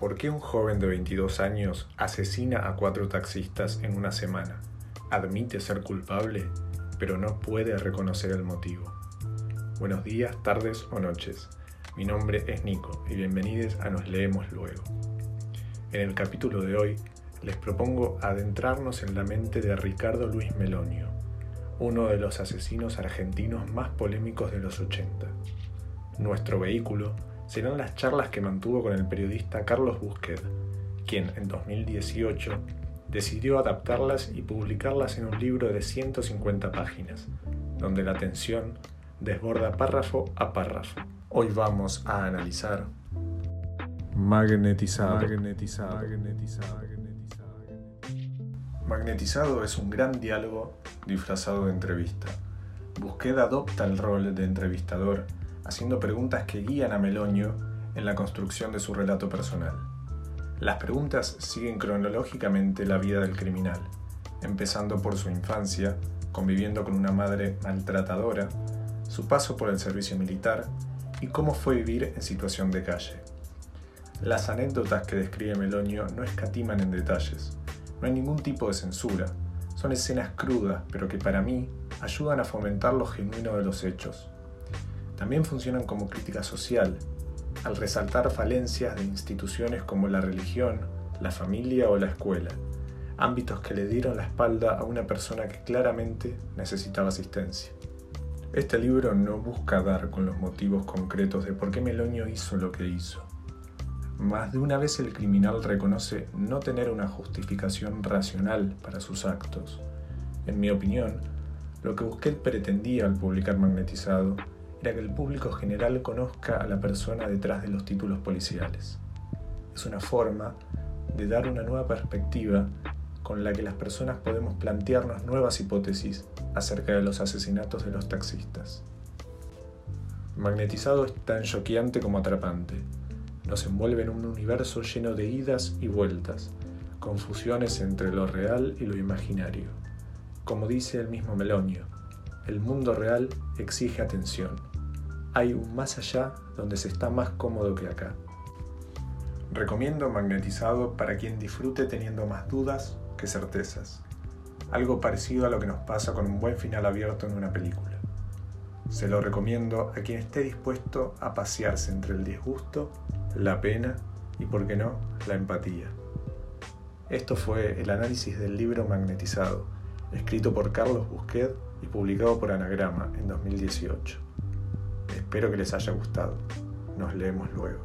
¿Por qué un joven de 22 años asesina a cuatro taxistas en una semana? Admite ser culpable, pero no puede reconocer el motivo. Buenos días, tardes o noches. Mi nombre es Nico y bienvenidos a Nos Leemos Luego. En el capítulo de hoy les propongo adentrarnos en la mente de Ricardo Luis Melonio, uno de los asesinos argentinos más polémicos de los 80. Nuestro vehículo serán las charlas que mantuvo con el periodista Carlos Busquet, quien en 2018 decidió adaptarlas y publicarlas en un libro de 150 páginas, donde la tensión desborda párrafo a párrafo. Hoy vamos a analizar Magnetizado. Magnetizado. Magnetizado. Magnetizado es un gran diálogo disfrazado de entrevista. Busquet adopta el rol de entrevistador haciendo preguntas que guían a Meloño en la construcción de su relato personal. Las preguntas siguen cronológicamente la vida del criminal, empezando por su infancia, conviviendo con una madre maltratadora, su paso por el servicio militar y cómo fue vivir en situación de calle. Las anécdotas que describe Meloño no escatiman en detalles, no hay ningún tipo de censura, son escenas crudas, pero que para mí ayudan a fomentar lo genuino de los hechos. También funcionan como crítica social, al resaltar falencias de instituciones como la religión, la familia o la escuela, ámbitos que le dieron la espalda a una persona que claramente necesitaba asistencia. Este libro no busca dar con los motivos concretos de por qué Meloño hizo lo que hizo. Más de una vez el criminal reconoce no tener una justificación racional para sus actos. En mi opinión, lo que Busquet pretendía al publicar Magnetizado era que el público general conozca a la persona detrás de los títulos policiales. Es una forma de dar una nueva perspectiva con la que las personas podemos plantearnos nuevas hipótesis acerca de los asesinatos de los taxistas. Magnetizado es tan choqueante como atrapante. Nos envuelve en un universo lleno de idas y vueltas, confusiones entre lo real y lo imaginario. Como dice el mismo Melonio, el mundo real exige atención hay un más allá donde se está más cómodo que acá. Recomiendo Magnetizado para quien disfrute teniendo más dudas que certezas. Algo parecido a lo que nos pasa con un buen final abierto en una película. Se lo recomiendo a quien esté dispuesto a pasearse entre el disgusto, la pena y, por qué no, la empatía. Esto fue el análisis del libro Magnetizado, escrito por Carlos Busquet y publicado por Anagrama en 2018. Espero que les haya gustado. Nos leemos luego.